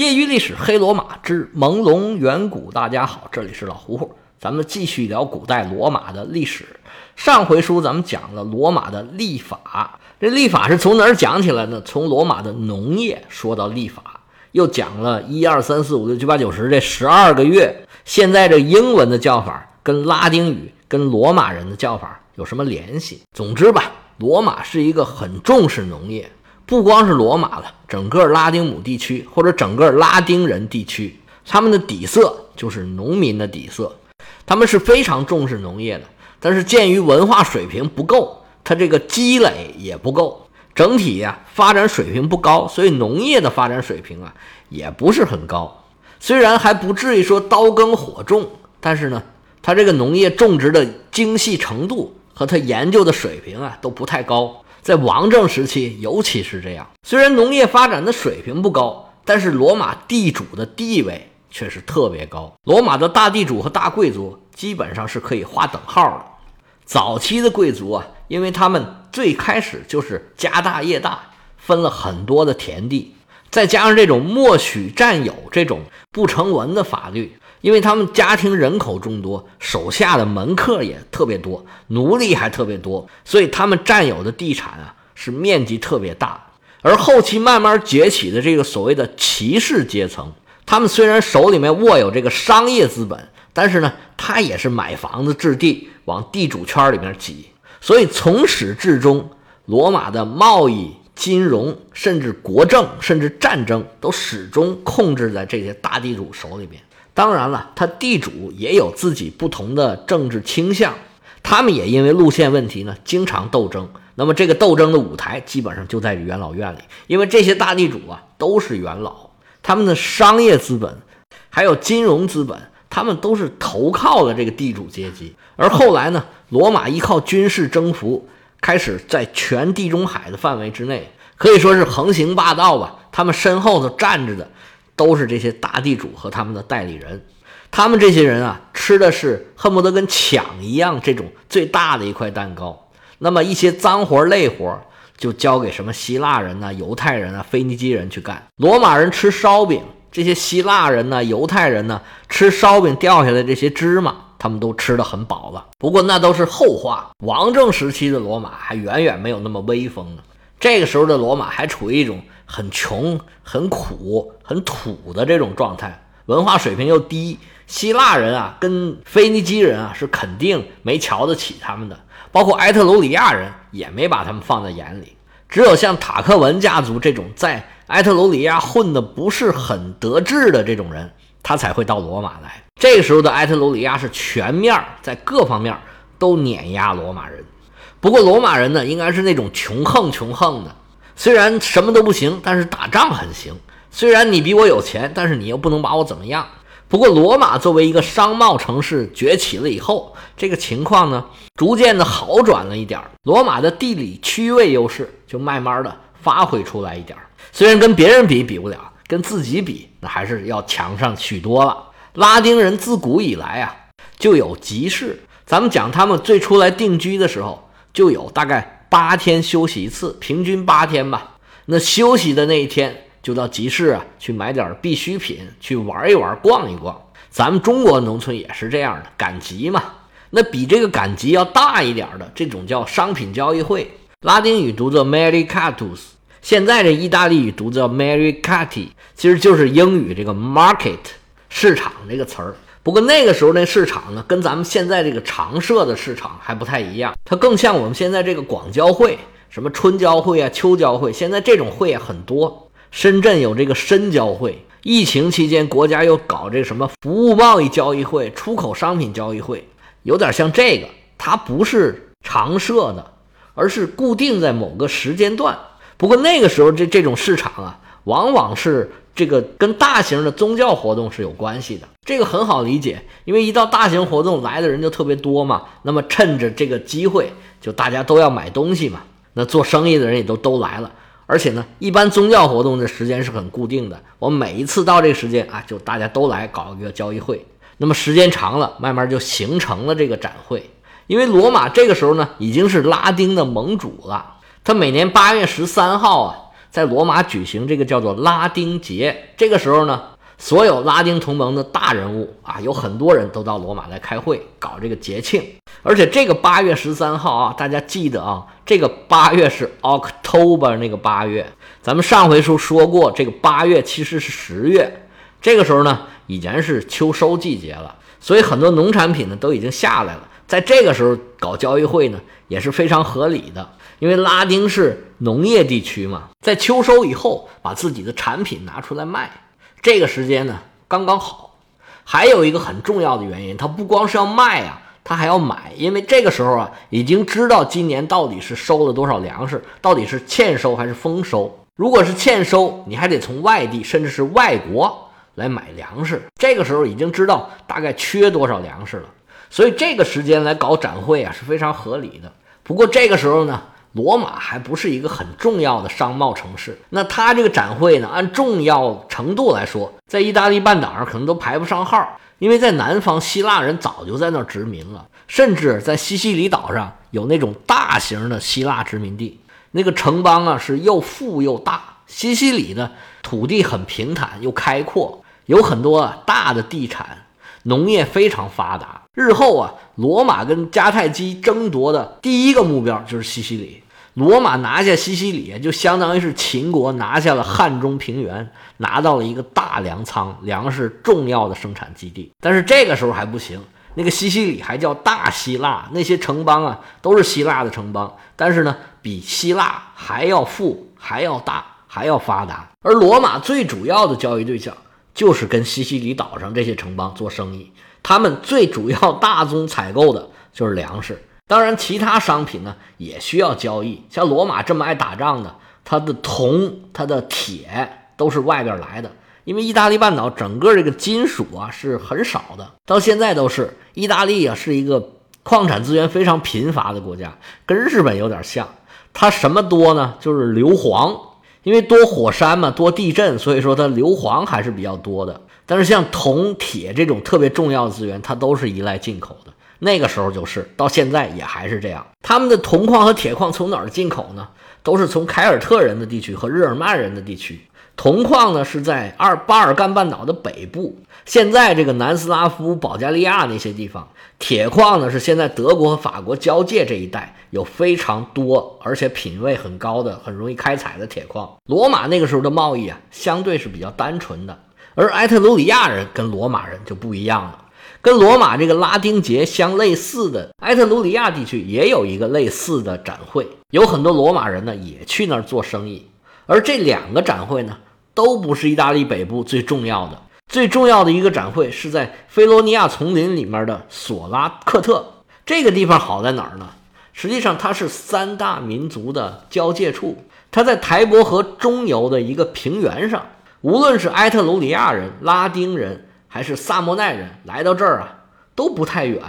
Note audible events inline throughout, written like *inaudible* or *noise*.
业余历史黑罗马之朦胧远古，大家好，这里是老胡胡，咱们继续聊古代罗马的历史。上回书咱们讲了罗马的历法，这历法是从哪儿讲起来呢？从罗马的农业说到历法，又讲了一二三四五六七八九十这十二个月。现在这英文的叫法跟拉丁语、跟罗马人的叫法有什么联系？总之吧，罗马是一个很重视农业。不光是罗马了，整个拉丁姆地区或者整个拉丁人地区，他们的底色就是农民的底色，他们是非常重视农业的。但是鉴于文化水平不够，他这个积累也不够，整体呀发展水平不高，所以农业的发展水平啊也不是很高。虽然还不至于说刀耕火种，但是呢，他这个农业种植的精细程度和他研究的水平啊都不太高。在王政时期，尤其是这样。虽然农业发展的水平不高，但是罗马地主的地位却是特别高。罗马的大地主和大贵族基本上是可以划等号的。早期的贵族啊，因为他们最开始就是家大业大，分了很多的田地，再加上这种默许占有这种不成文的法律。因为他们家庭人口众多，手下的门客也特别多，奴隶还特别多，所以他们占有的地产啊是面积特别大。而后期慢慢崛起的这个所谓的骑士阶层，他们虽然手里面握有这个商业资本，但是呢，他也是买房子置地，往地主圈里面挤。所以从始至终，罗马的贸易、金融，甚至国政，甚至战争，都始终控制在这些大地主手里面。当然了，他地主也有自己不同的政治倾向，他们也因为路线问题呢，经常斗争。那么这个斗争的舞台基本上就在元老院里，因为这些大地主啊都是元老，他们的商业资本还有金融资本，他们都是投靠了这个地主阶级。而后来呢，罗马依靠军事征服，开始在全地中海的范围之内，可以说是横行霸道吧。他们身后头站着的。都是这些大地主和他们的代理人，他们这些人啊，吃的是恨不得跟抢一样这种最大的一块蛋糕。那么一些脏活累活就交给什么希腊人呢、犹太人啊、腓尼基人去干。罗马人吃烧饼，这些希腊人呢、犹太人呢吃烧饼掉下来这些芝麻，他们都吃的很饱了。不过那都是后话，王政时期的罗马还远远没有那么威风呢。这个时候的罗马还处于一种。很穷、很苦、很土的这种状态，文化水平又低。希腊人啊，跟腓尼基人啊，是肯定没瞧得起他们的。包括埃特鲁里亚人也没把他们放在眼里。只有像塔克文家族这种在埃特鲁里亚混的不是很得志的这种人，他才会到罗马来。这个时候的埃特鲁里亚是全面在各方面都碾压罗马人。不过罗马人呢，应该是那种穷横穷横的。虽然什么都不行，但是打仗很行。虽然你比我有钱，但是你又不能把我怎么样。不过，罗马作为一个商贸城市崛起了以后，这个情况呢，逐渐的好转了一点罗马的地理区位优势就慢慢的发挥出来一点虽然跟别人比比不了，跟自己比那还是要强上许多了。拉丁人自古以来啊就有集市，咱们讲他们最初来定居的时候就有大概。八天休息一次，平均八天吧。那休息的那一天，就到集市啊去买点必需品，去玩一玩，逛一逛。咱们中国农村也是这样的，赶集嘛。那比这个赶集要大一点的，这种叫商品交易会，拉丁语读作 mercatus，现在这意大利语读作 mercati，其实就是英语这个 market 市场这个词儿。不过那个时候那市场呢，跟咱们现在这个常设的市场还不太一样，它更像我们现在这个广交会，什么春交会啊、秋交会，现在这种会也很多。深圳有这个深交会，疫情期间国家又搞这个什么服务贸易交易会、出口商品交易会，有点像这个，它不是常设的，而是固定在某个时间段。不过那个时候这这种市场啊，往往是。这个跟大型的宗教活动是有关系的，这个很好理解，因为一到大型活动来的人就特别多嘛。那么趁着这个机会，就大家都要买东西嘛。那做生意的人也都都来了，而且呢，一般宗教活动的时间是很固定的。我每一次到这个时间啊，就大家都来搞一个交易会。那么时间长了，慢慢就形成了这个展会。因为罗马这个时候呢，已经是拉丁的盟主了，他每年八月十三号啊。在罗马举行这个叫做拉丁节。这个时候呢，所有拉丁同盟的大人物啊，有很多人都到罗马来开会，搞这个节庆。而且这个八月十三号啊，大家记得啊，这个八月是 October 那个八月。咱们上回书说过，这个八月其实是十月。这个时候呢，已经是秋收季节了，所以很多农产品呢都已经下来了。在这个时候搞交易会呢，也是非常合理的，因为拉丁是农业地区嘛，在秋收以后把自己的产品拿出来卖，这个时间呢刚刚好。还有一个很重要的原因，它不光是要卖啊。他还要买，因为这个时候啊，已经知道今年到底是收了多少粮食，到底是欠收还是丰收。如果是欠收，你还得从外地甚至是外国来买粮食。这个时候已经知道大概缺多少粮食了，所以这个时间来搞展会啊是非常合理的。不过这个时候呢，罗马还不是一个很重要的商贸城市，那它这个展会呢，按重要程度来说，在意大利半岛上可能都排不上号。因为在南方，希腊人早就在那儿殖民了，甚至在西西里岛上有那种大型的希腊殖民地，那个城邦啊是又富又大。西西里呢土地很平坦又开阔，有很多大的地产，农业非常发达。日后啊，罗马跟迦太基争夺的第一个目标就是西西里。罗马拿下西西里，就相当于是秦国拿下了汉中平原，拿到了一个大粮仓，粮食重要的生产基地。但是这个时候还不行，那个西西里还叫大希腊，那些城邦啊都是希腊的城邦，但是呢，比希腊还要富，还要大，还要发达。而罗马最主要的交易对象就是跟西西里岛上这些城邦做生意，他们最主要大宗采购的 *laughs* 就是粮食。当然，其他商品呢也需要交易。像罗马这么爱打仗的，它的铜、它的铁都是外边来的。因为意大利半岛整个这个金属啊是很少的，到现在都是。意大利啊是一个矿产资源非常贫乏的国家，跟日本有点像。它什么多呢？就是硫磺，因为多火山嘛，多地震，所以说它硫磺还是比较多的。但是像铜、铁这种特别重要的资源，它都是依赖进口的。那个时候就是，到现在也还是这样。他们的铜矿和铁矿从哪儿进口呢？都是从凯尔特人的地区和日耳曼人的地区。铜矿呢是在二巴尔干半岛的北部，现在这个南斯拉夫、保加利亚那些地方。铁矿呢是现在德国和法国交界这一带，有非常多而且品位很高的、很容易开采的铁矿。罗马那个时候的贸易啊，相对是比较单纯的，而埃特鲁里亚人跟罗马人就不一样了。跟罗马这个拉丁节相类似的，埃特鲁里亚地区也有一个类似的展会，有很多罗马人呢也去那儿做生意。而这两个展会呢，都不是意大利北部最重要的。最重要的一个展会是在菲罗尼亚丛林里面的索拉克特这个地方，好在哪儿呢？实际上它是三大民族的交界处，它在台伯河中游的一个平原上。无论是埃特鲁里亚人、拉丁人。还是萨莫奈人来到这儿啊，都不太远。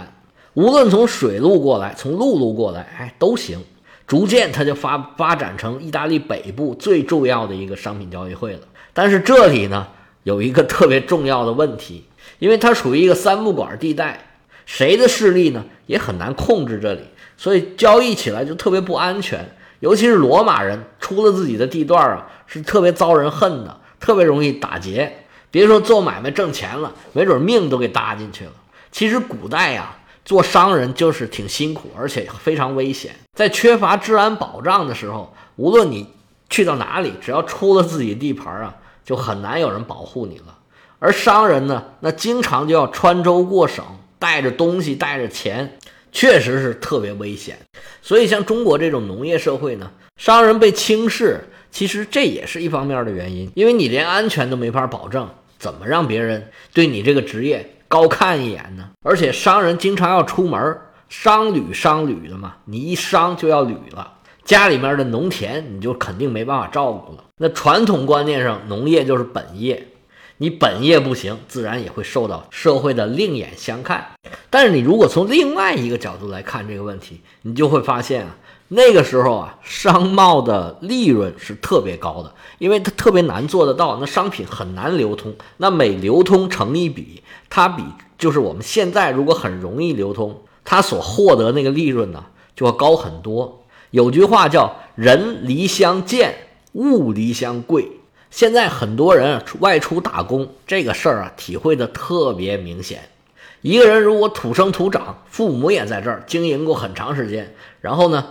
无论从水路过来，从陆路过来，哎，都行。逐渐，它就发发展成意大利北部最重要的一个商品交易会了。但是这里呢，有一个特别重要的问题，因为它属于一个三不管地带，谁的势力呢也很难控制这里，所以交易起来就特别不安全。尤其是罗马人出了自己的地段啊，是特别遭人恨的，特别容易打劫。别说做买卖挣钱了，没准命都给搭进去了。其实古代呀，做商人就是挺辛苦，而且非常危险。在缺乏治安保障的时候，无论你去到哪里，只要出了自己地盘啊，就很难有人保护你了。而商人呢，那经常就要穿州过省，带着东西，带着钱，确实是特别危险。所以，像中国这种农业社会呢，商人被轻视，其实这也是一方面的原因，因为你连安全都没法保证。怎么让别人对你这个职业高看一眼呢？而且商人经常要出门，商旅商旅的嘛，你一商就要旅了，家里面的农田你就肯定没办法照顾了。那传统观念上，农业就是本业，你本业不行，自然也会受到社会的另眼相看。但是你如果从另外一个角度来看这个问题，你就会发现啊。那个时候啊，商贸的利润是特别高的，因为它特别难做得到，那商品很难流通，那每流通成一笔，它比就是我们现在如果很容易流通，它所获得那个利润呢就要高很多。有句话叫“人离乡贱，物离乡贵。现在很多人外出打工，这个事儿啊，体会的特别明显。一个人如果土生土长，父母也在这儿经营过很长时间，然后呢，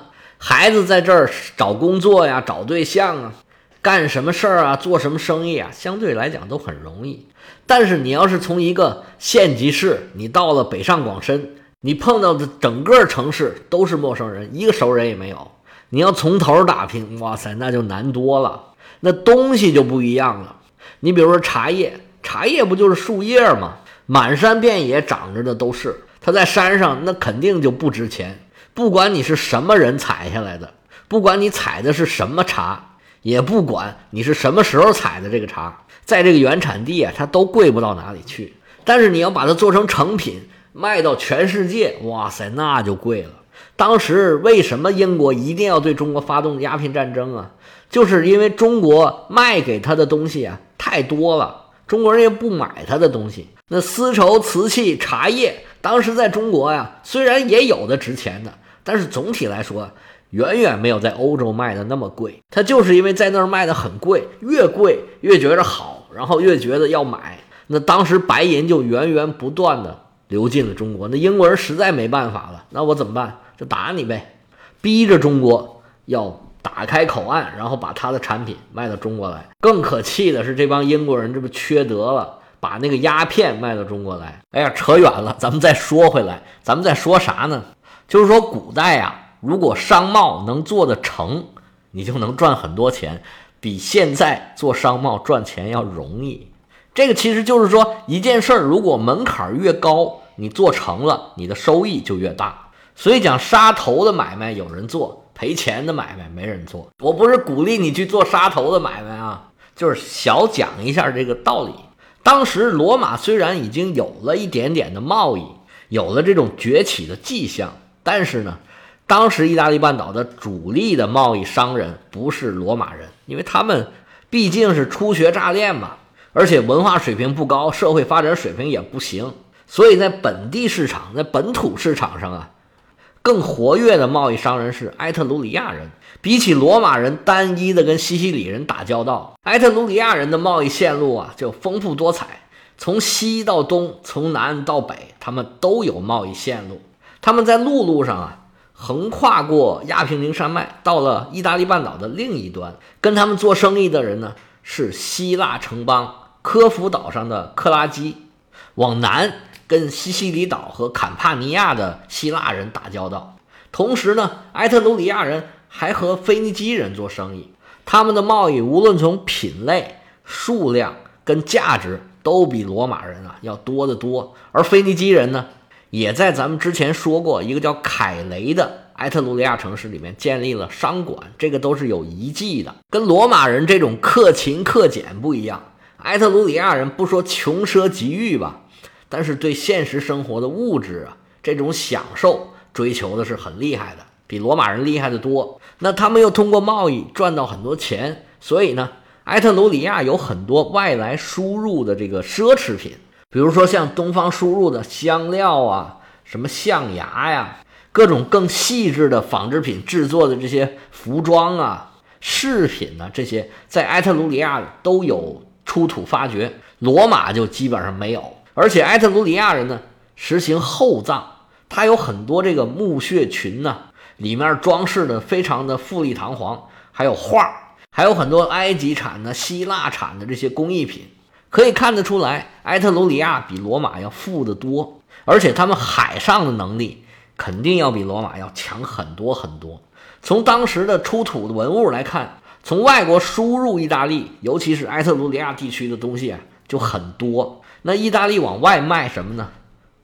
孩子在这儿找工作呀、找对象啊、干什么事儿啊、做什么生意啊，相对来讲都很容易。但是你要是从一个县级市，你到了北上广深，你碰到的整个城市都是陌生人，一个熟人也没有。你要从头打拼，哇塞，那就难多了。那东西就不一样了。你比如说茶叶，茶叶不就是树叶吗？满山遍野长着的都是。它在山上，那肯定就不值钱。不管你是什么人采下来的，不管你采的是什么茶，也不管你是什么时候采的这个茶，在这个原产地啊，它都贵不到哪里去。但是你要把它做成成品，卖到全世界，哇塞，那就贵了。当时为什么英国一定要对中国发动鸦片战争啊？就是因为中国卖给他的东西啊太多了，中国人又不买他的东西。那丝绸、瓷器、茶叶，当时在中国呀，虽然也有的值钱的，但是总体来说，远远没有在欧洲卖的那么贵。它就是因为在那儿卖的很贵，越贵越觉着好，然后越觉得要买。那当时白银就源源不断的流进了中国。那英国人实在没办法了，那我怎么办？就打你呗，逼着中国要打开口岸，然后把他的产品卖到中国来。更可气的是，这帮英国人这不缺德了，把那个鸦片卖到中国来。哎呀，扯远了，咱们再说回来，咱们在说啥呢？就是说古代啊，如果商贸能做得成，你就能赚很多钱，比现在做商贸赚钱要容易。这个其实就是说，一件事儿如果门槛越高，你做成了，你的收益就越大。所以讲杀头的买卖有人做，赔钱的买卖没人做。我不是鼓励你去做杀头的买卖啊，就是小讲一下这个道理。当时罗马虽然已经有了一点点的贸易，有了这种崛起的迹象，但是呢，当时意大利半岛的主力的贸易商人不是罗马人，因为他们毕竟是初学乍练嘛，而且文化水平不高，社会发展水平也不行，所以在本地市场，在本土市场上啊。更活跃的贸易商人是埃特鲁里亚人，比起罗马人单一的跟西西里人打交道，埃特鲁里亚人的贸易线路啊就丰富多彩，从西到东，从南到北，他们都有贸易线路。他们在陆路上啊，横跨过亚平宁山脉，到了意大利半岛的另一端。跟他们做生意的人呢是希腊城邦科孚岛上的克拉基，往南。跟西西里岛和坎帕尼亚的希腊人打交道，同时呢，埃特鲁里亚人还和腓尼基人做生意。他们的贸易无论从品类、数量跟价值，都比罗马人啊要多得多。而腓尼基人呢，也在咱们之前说过一个叫凯雷的埃特鲁里亚城市里面建立了商馆，这个都是有遗迹的。跟罗马人这种克勤克俭不一样，埃特鲁里亚人不说穷奢极欲吧。但是对现实生活的物质啊，这种享受追求的是很厉害的，比罗马人厉害的多。那他们又通过贸易赚到很多钱，所以呢，埃特鲁里亚有很多外来输入的这个奢侈品，比如说像东方输入的香料啊，什么象牙呀，各种更细致的纺织品制作的这些服装啊、饰品呢，这些在埃特鲁里亚都有出土发掘，罗马就基本上没有。而且埃特鲁里亚人呢，实行厚葬，他有很多这个墓穴群呢，里面装饰的非常的富丽堂皇，还有画，还有很多埃及产的、希腊产的这些工艺品，可以看得出来，埃特鲁里亚比罗马要富得多，而且他们海上的能力肯定要比罗马要强很多很多。从当时的出土的文物来看，从外国输入意大利，尤其是埃特鲁里亚地区的东西啊，就很多。那意大利往外卖什么呢？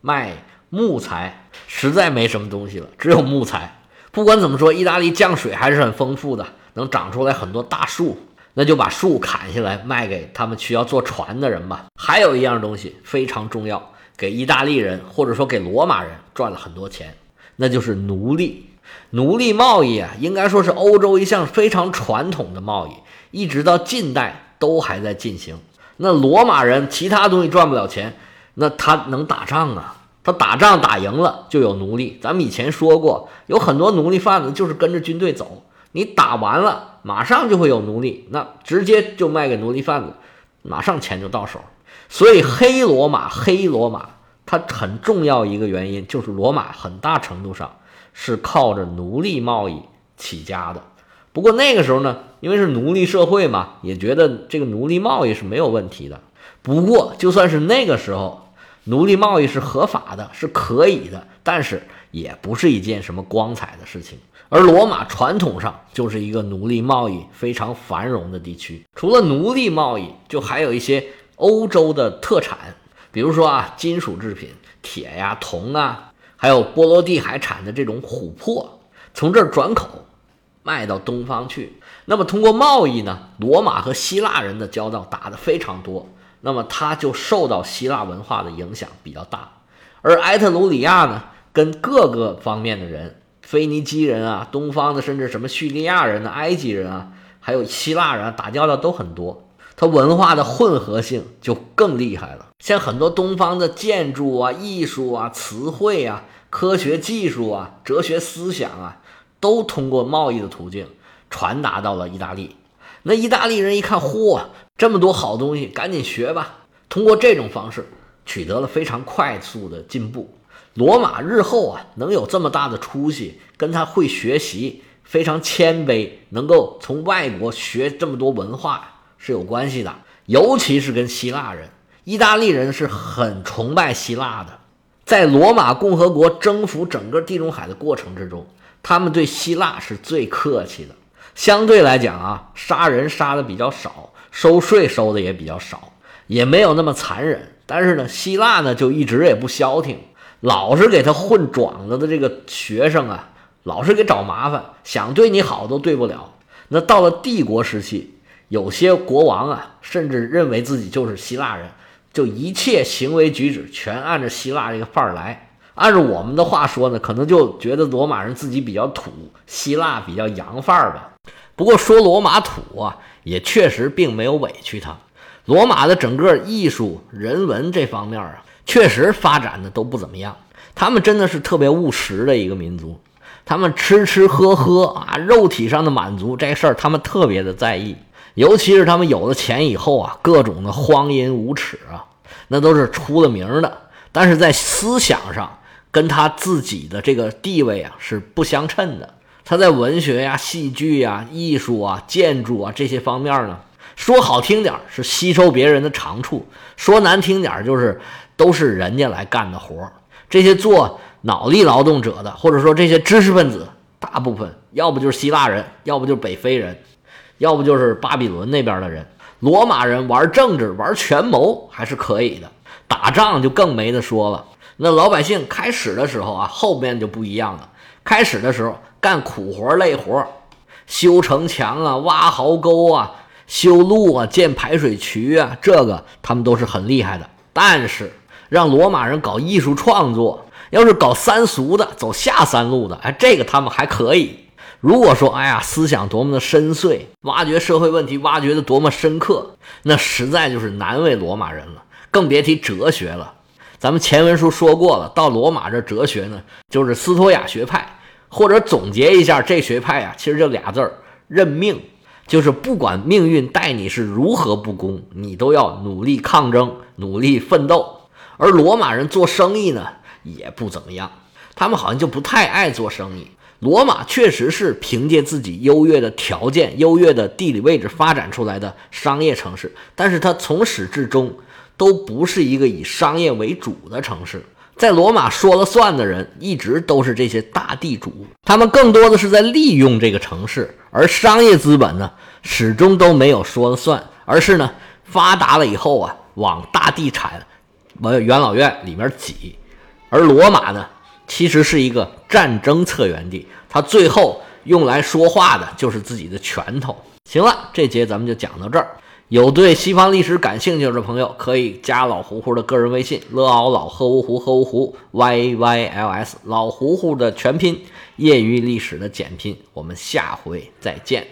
卖木材，实在没什么东西了，只有木材。不管怎么说，意大利降水还是很丰富的，能长出来很多大树，那就把树砍下来卖给他们需要坐船的人吧。还有一样东西非常重要，给意大利人或者说给罗马人赚了很多钱，那就是奴隶。奴隶贸易啊，应该说是欧洲一项非常传统的贸易，一直到近代都还在进行。那罗马人其他东西赚不了钱，那他能打仗啊？他打仗打赢了就有奴隶。咱们以前说过，有很多奴隶贩子就是跟着军队走。你打完了，马上就会有奴隶，那直接就卖给奴隶贩子，马上钱就到手。所以黑罗马，黑罗马它很重要一个原因就是罗马很大程度上是靠着奴隶贸易起家的。不过那个时候呢，因为是奴隶社会嘛，也觉得这个奴隶贸易是没有问题的。不过就算是那个时候，奴隶贸易是合法的，是可以的，但是也不是一件什么光彩的事情。而罗马传统上就是一个奴隶贸易非常繁荣的地区，除了奴隶贸易，就还有一些欧洲的特产，比如说啊，金属制品，铁呀、铜啊，还有波罗的海产的这种琥珀，从这儿转口卖到东方去。那么通过贸易呢，罗马和希腊人的交道打得非常多，那么他就受到希腊文化的影响比较大。而埃特鲁里亚呢，跟各个方面的人。腓尼基人啊，东方的，甚至什么叙利亚人呢、埃及人啊，还有希腊人啊，打交道都很多。它文化的混合性就更厉害了。像很多东方的建筑啊、艺术啊、词汇啊、科学技术啊、哲学思想啊，都通过贸易的途径传达到了意大利。那意大利人一看，嚯，这么多好东西，赶紧学吧。通过这种方式，取得了非常快速的进步。罗马日后啊，能有这么大的出息，跟他会学习、非常谦卑，能够从外国学这么多文化是有关系的。尤其是跟希腊人、意大利人是很崇拜希腊的。在罗马共和国征服整个地中海的过程之中，他们对希腊是最客气的。相对来讲啊，杀人杀的比较少，收税收的也比较少，也没有那么残忍。但是呢，希腊呢就一直也不消停。老是给他混庄子的这个学生啊，老是给找麻烦，想对你好都对不了。那到了帝国时期，有些国王啊，甚至认为自己就是希腊人，就一切行为举止全按照希腊这个范儿来。按照我们的话说呢，可能就觉得罗马人自己比较土，希腊比较洋范儿吧。不过说罗马土啊，也确实并没有委屈他。罗马的整个艺术、人文这方面啊。确实发展的都不怎么样，他们真的是特别务实的一个民族，他们吃吃喝喝啊，肉体上的满足这事儿他们特别的在意，尤其是他们有了钱以后啊，各种的荒淫无耻啊，那都是出了名的。但是在思想上，跟他自己的这个地位啊是不相称的。他在文学呀、戏剧呀、艺术啊、建筑啊这些方面呢，说好听点是吸收别人的长处，说难听点就是。都是人家来干的活儿，这些做脑力劳动者的，或者说这些知识分子，大部分要不就是希腊人，要不就是北非人，要不就是巴比伦那边的人。罗马人玩政治、玩权谋还是可以的，打仗就更没得说了。那老百姓开始的时候啊，后面就不一样了。开始的时候干苦活累活，修城墙啊、挖壕沟啊、修路啊、建排水渠啊，这个他们都是很厉害的。但是让罗马人搞艺术创作，要是搞三俗的，走下三路的，哎，这个他们还可以。如果说，哎呀，思想多么的深邃，挖掘社会问题挖掘的多么深刻，那实在就是难为罗马人了。更别提哲学了。咱们前文书说过了，到罗马这哲学呢，就是斯托亚学派，或者总结一下这学派啊，其实就俩字儿：认命。就是不管命运待你是如何不公，你都要努力抗争，努力奋斗。而罗马人做生意呢，也不怎么样。他们好像就不太爱做生意。罗马确实是凭借自己优越的条件、优越的地理位置发展出来的商业城市，但是它从始至终都不是一个以商业为主的城市。在罗马说了算的人，一直都是这些大地主，他们更多的是在利用这个城市，而商业资本呢，始终都没有说了算，而是呢，发达了以后啊，往大地产。往元老院里面挤，而罗马呢，其实是一个战争策源地，它最后用来说话的就是自己的拳头。行了，这节咱们就讲到这儿。有对西方历史感兴趣的朋友，可以加老胡胡的个人微信：乐奥老喝芜湖喝芜湖 y y l s，老胡胡的全拼，业余历史的简拼。我们下回再见。